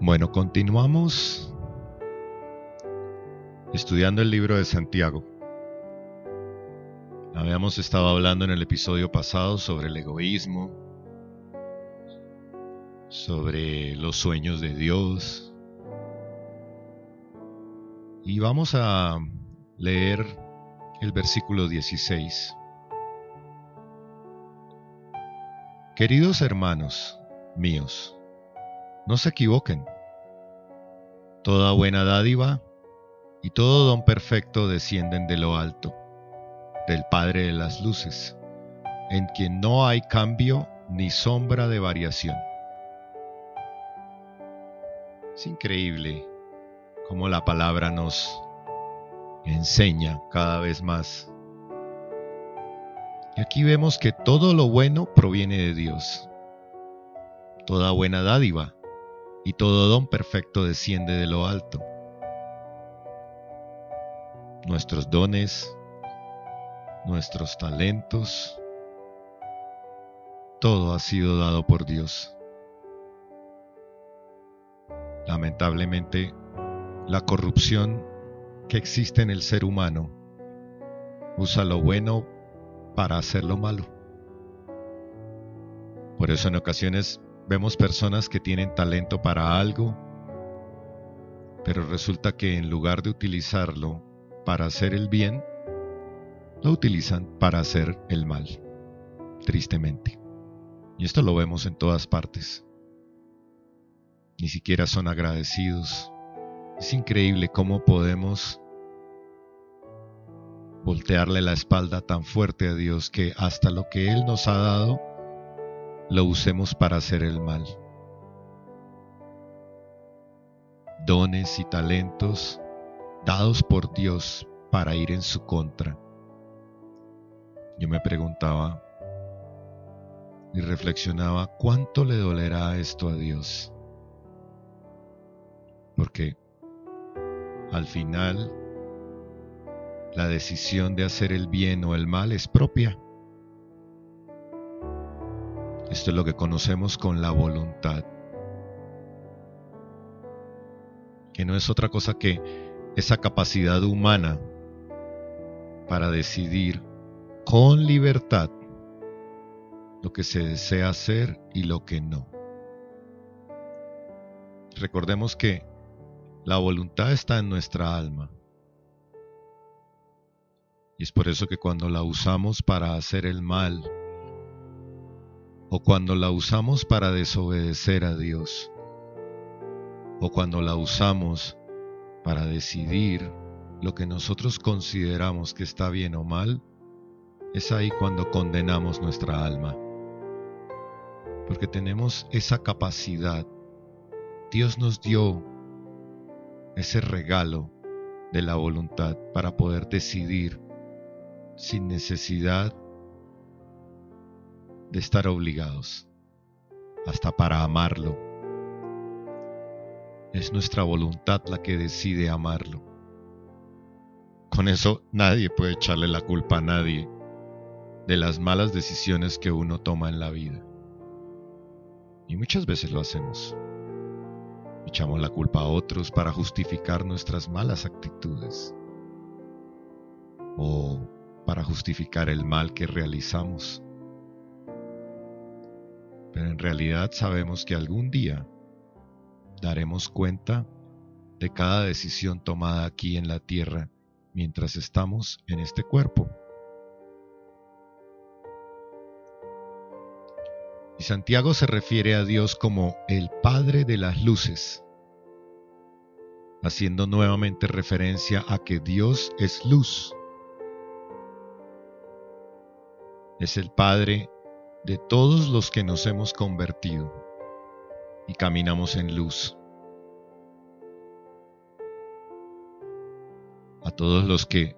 Bueno, continuamos estudiando el libro de Santiago. Habíamos estado hablando en el episodio pasado sobre el egoísmo, sobre los sueños de Dios. Y vamos a leer el versículo 16. Queridos hermanos míos, no se equivoquen. Toda buena dádiva y todo don perfecto descienden de lo alto, del Padre de las Luces, en quien no hay cambio ni sombra de variación. Es increíble cómo la palabra nos enseña cada vez más. Y aquí vemos que todo lo bueno proviene de Dios. Toda buena dádiva y todo don perfecto desciende de lo alto. Nuestros dones, nuestros talentos, todo ha sido dado por Dios. Lamentablemente, la corrupción que existe en el ser humano usa lo bueno para hacer lo malo. Por eso en ocasiones Vemos personas que tienen talento para algo, pero resulta que en lugar de utilizarlo para hacer el bien, lo utilizan para hacer el mal, tristemente. Y esto lo vemos en todas partes. Ni siquiera son agradecidos. Es increíble cómo podemos voltearle la espalda tan fuerte a Dios que hasta lo que Él nos ha dado lo usemos para hacer el mal. Dones y talentos dados por Dios para ir en su contra. Yo me preguntaba y reflexionaba cuánto le dolerá esto a Dios. Porque al final la decisión de hacer el bien o el mal es propia. Esto es lo que conocemos con la voluntad. Que no es otra cosa que esa capacidad humana para decidir con libertad lo que se desea hacer y lo que no. Recordemos que la voluntad está en nuestra alma. Y es por eso que cuando la usamos para hacer el mal, o cuando la usamos para desobedecer a Dios, o cuando la usamos para decidir lo que nosotros consideramos que está bien o mal, es ahí cuando condenamos nuestra alma. Porque tenemos esa capacidad. Dios nos dio ese regalo de la voluntad para poder decidir sin necesidad de estar obligados, hasta para amarlo. Es nuestra voluntad la que decide amarlo. Con eso nadie puede echarle la culpa a nadie de las malas decisiones que uno toma en la vida. Y muchas veces lo hacemos. Echamos la culpa a otros para justificar nuestras malas actitudes o para justificar el mal que realizamos en realidad sabemos que algún día daremos cuenta de cada decisión tomada aquí en la tierra mientras estamos en este cuerpo. Y Santiago se refiere a Dios como el Padre de las Luces, haciendo nuevamente referencia a que Dios es luz. Es el Padre de todos los que nos hemos convertido y caminamos en luz. A todos los que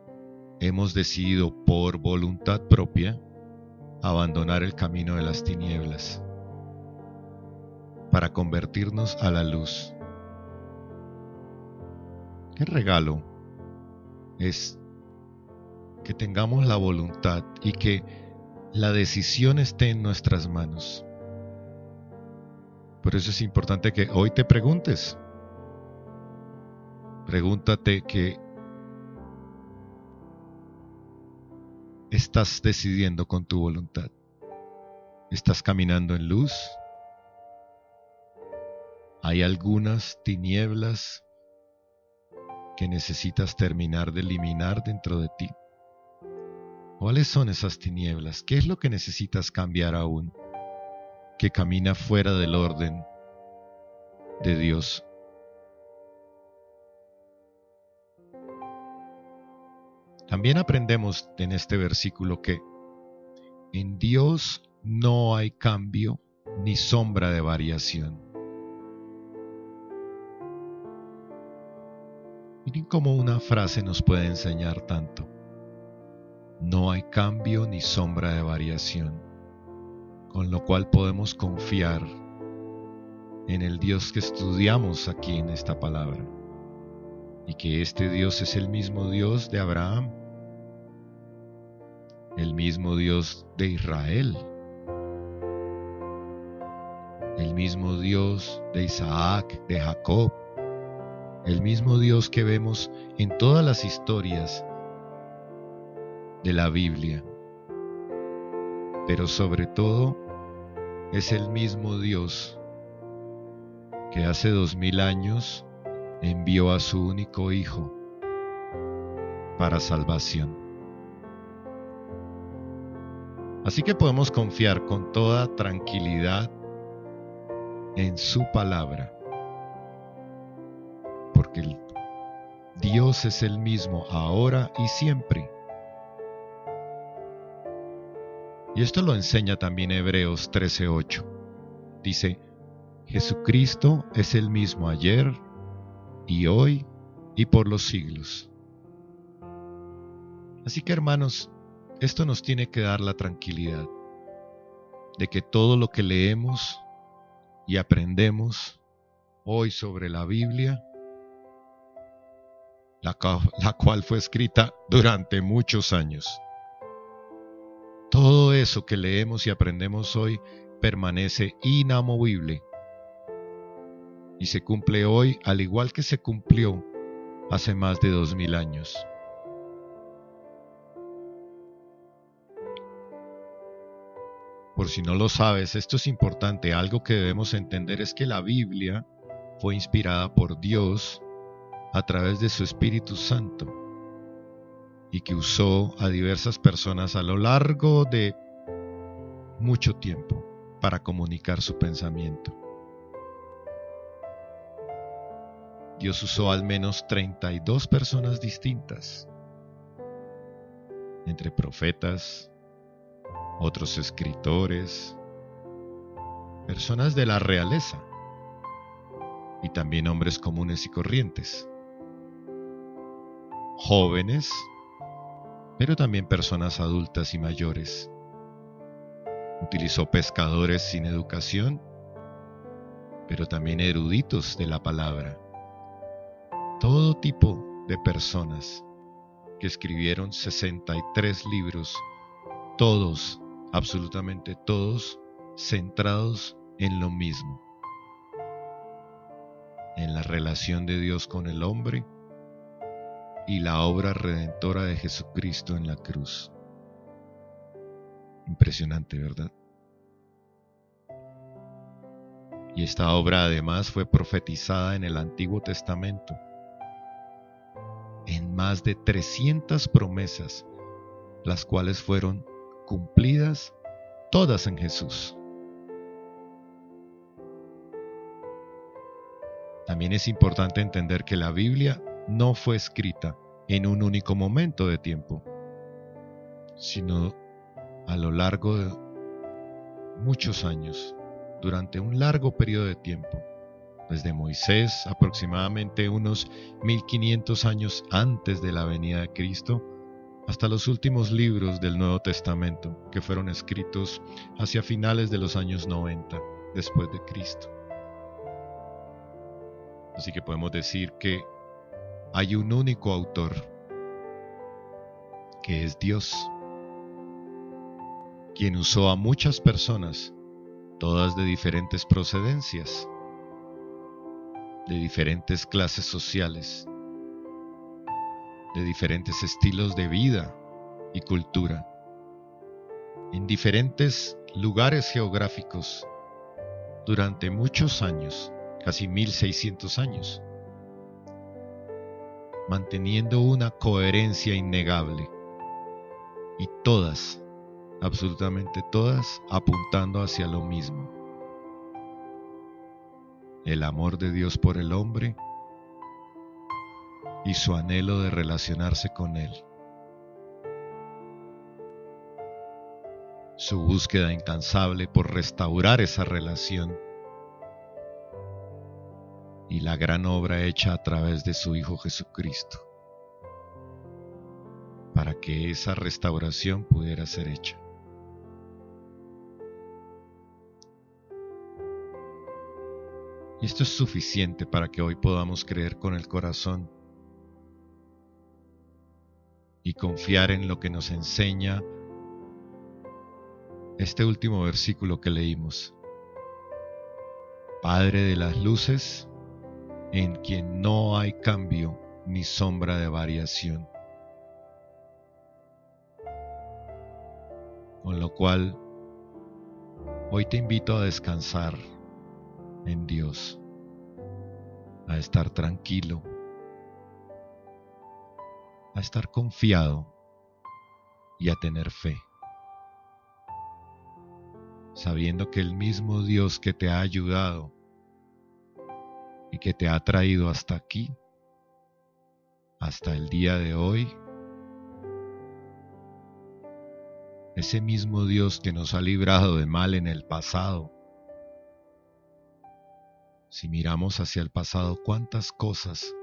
hemos decidido por voluntad propia abandonar el camino de las tinieblas para convertirnos a la luz. Qué regalo es que tengamos la voluntad y que la decisión esté en nuestras manos. Por eso es importante que hoy te preguntes. Pregúntate qué estás decidiendo con tu voluntad. ¿Estás caminando en luz? ¿Hay algunas tinieblas que necesitas terminar de eliminar dentro de ti? ¿Cuáles son esas tinieblas? ¿Qué es lo que necesitas cambiar aún? Que camina fuera del orden de Dios. También aprendemos en este versículo que en Dios no hay cambio ni sombra de variación. Miren cómo una frase nos puede enseñar tanto. No hay cambio ni sombra de variación, con lo cual podemos confiar en el Dios que estudiamos aquí en esta palabra, y que este Dios es el mismo Dios de Abraham, el mismo Dios de Israel, el mismo Dios de Isaac, de Jacob, el mismo Dios que vemos en todas las historias de la Biblia. Pero sobre todo es el mismo Dios que hace dos mil años envió a su único Hijo para salvación. Así que podemos confiar con toda tranquilidad en su palabra porque Dios es el mismo ahora y siempre. Y esto lo enseña también Hebreos 13:8. Dice, Jesucristo es el mismo ayer y hoy y por los siglos. Así que hermanos, esto nos tiene que dar la tranquilidad de que todo lo que leemos y aprendemos hoy sobre la Biblia la, cual fue escrita durante muchos años. Todo eso que leemos y aprendemos hoy permanece inamovible y se cumple hoy al igual que se cumplió hace más de dos mil años. Por si no lo sabes, esto es importante. Algo que debemos entender es que la Biblia fue inspirada por Dios a través de su Espíritu Santo y que usó a diversas personas a lo largo de mucho tiempo para comunicar su pensamiento. Dios usó al menos 32 personas distintas, entre profetas, otros escritores, personas de la realeza y también hombres comunes y corrientes jóvenes, pero también personas adultas y mayores. Utilizó pescadores sin educación, pero también eruditos de la palabra. Todo tipo de personas que escribieron 63 libros, todos, absolutamente todos, centrados en lo mismo, en la relación de Dios con el hombre y la obra redentora de Jesucristo en la cruz. Impresionante, ¿verdad? Y esta obra además fue profetizada en el Antiguo Testamento, en más de 300 promesas, las cuales fueron cumplidas todas en Jesús. También es importante entender que la Biblia no fue escrita en un único momento de tiempo, sino a lo largo de muchos años, durante un largo periodo de tiempo, desde Moisés aproximadamente unos 1500 años antes de la venida de Cristo, hasta los últimos libros del Nuevo Testamento, que fueron escritos hacia finales de los años 90 después de Cristo. Así que podemos decir que hay un único autor, que es Dios, quien usó a muchas personas todas de diferentes procedencias, de diferentes clases sociales, de diferentes estilos de vida y cultura, en diferentes lugares geográficos durante muchos años, casi 1600 años, manteniendo una coherencia innegable y todas, absolutamente todas, apuntando hacia lo mismo. El amor de Dios por el hombre y su anhelo de relacionarse con Él. Su búsqueda incansable por restaurar esa relación y la gran obra hecha a través de su Hijo Jesucristo, para que esa restauración pudiera ser hecha. Y esto es suficiente para que hoy podamos creer con el corazón y confiar en lo que nos enseña este último versículo que leímos. Padre de las luces, en quien no hay cambio ni sombra de variación. Con lo cual, hoy te invito a descansar en Dios, a estar tranquilo, a estar confiado y a tener fe, sabiendo que el mismo Dios que te ha ayudado y que te ha traído hasta aquí, hasta el día de hoy, ese mismo Dios que nos ha librado de mal en el pasado. Si miramos hacia el pasado, cuántas cosas,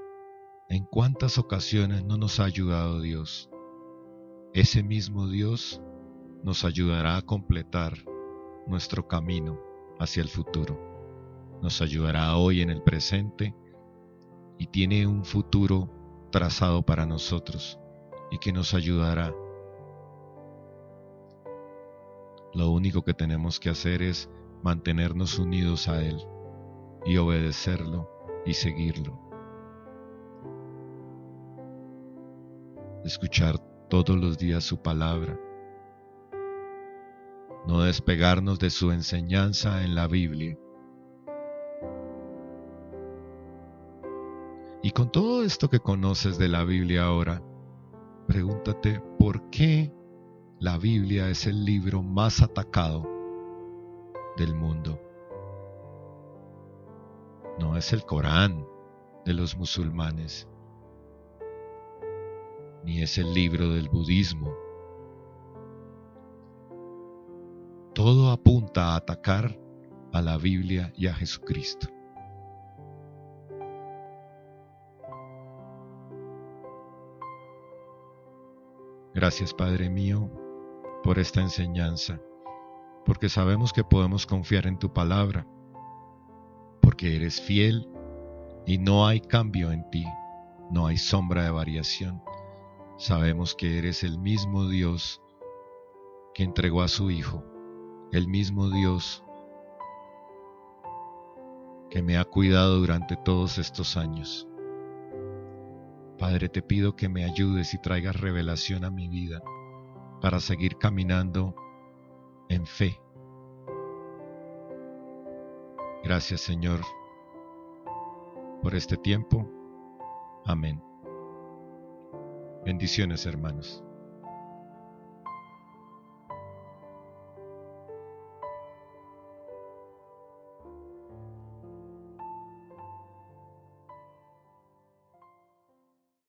en cuántas ocasiones no nos ha ayudado Dios. Ese mismo Dios nos ayudará a completar nuestro camino hacia el futuro nos ayudará hoy en el presente y tiene un futuro trazado para nosotros y que nos ayudará. Lo único que tenemos que hacer es mantenernos unidos a Él y obedecerlo y seguirlo. Escuchar todos los días su palabra. No despegarnos de su enseñanza en la Biblia Y con todo esto que conoces de la Biblia ahora, pregúntate por qué la Biblia es el libro más atacado del mundo. No es el Corán de los musulmanes, ni es el libro del budismo. Todo apunta a atacar a la Biblia y a Jesucristo. Gracias Padre mío por esta enseñanza, porque sabemos que podemos confiar en tu palabra, porque eres fiel y no hay cambio en ti, no hay sombra de variación. Sabemos que eres el mismo Dios que entregó a su Hijo, el mismo Dios que me ha cuidado durante todos estos años. Padre, te pido que me ayudes y traigas revelación a mi vida para seguir caminando en fe. Gracias Señor por este tiempo. Amén. Bendiciones hermanos.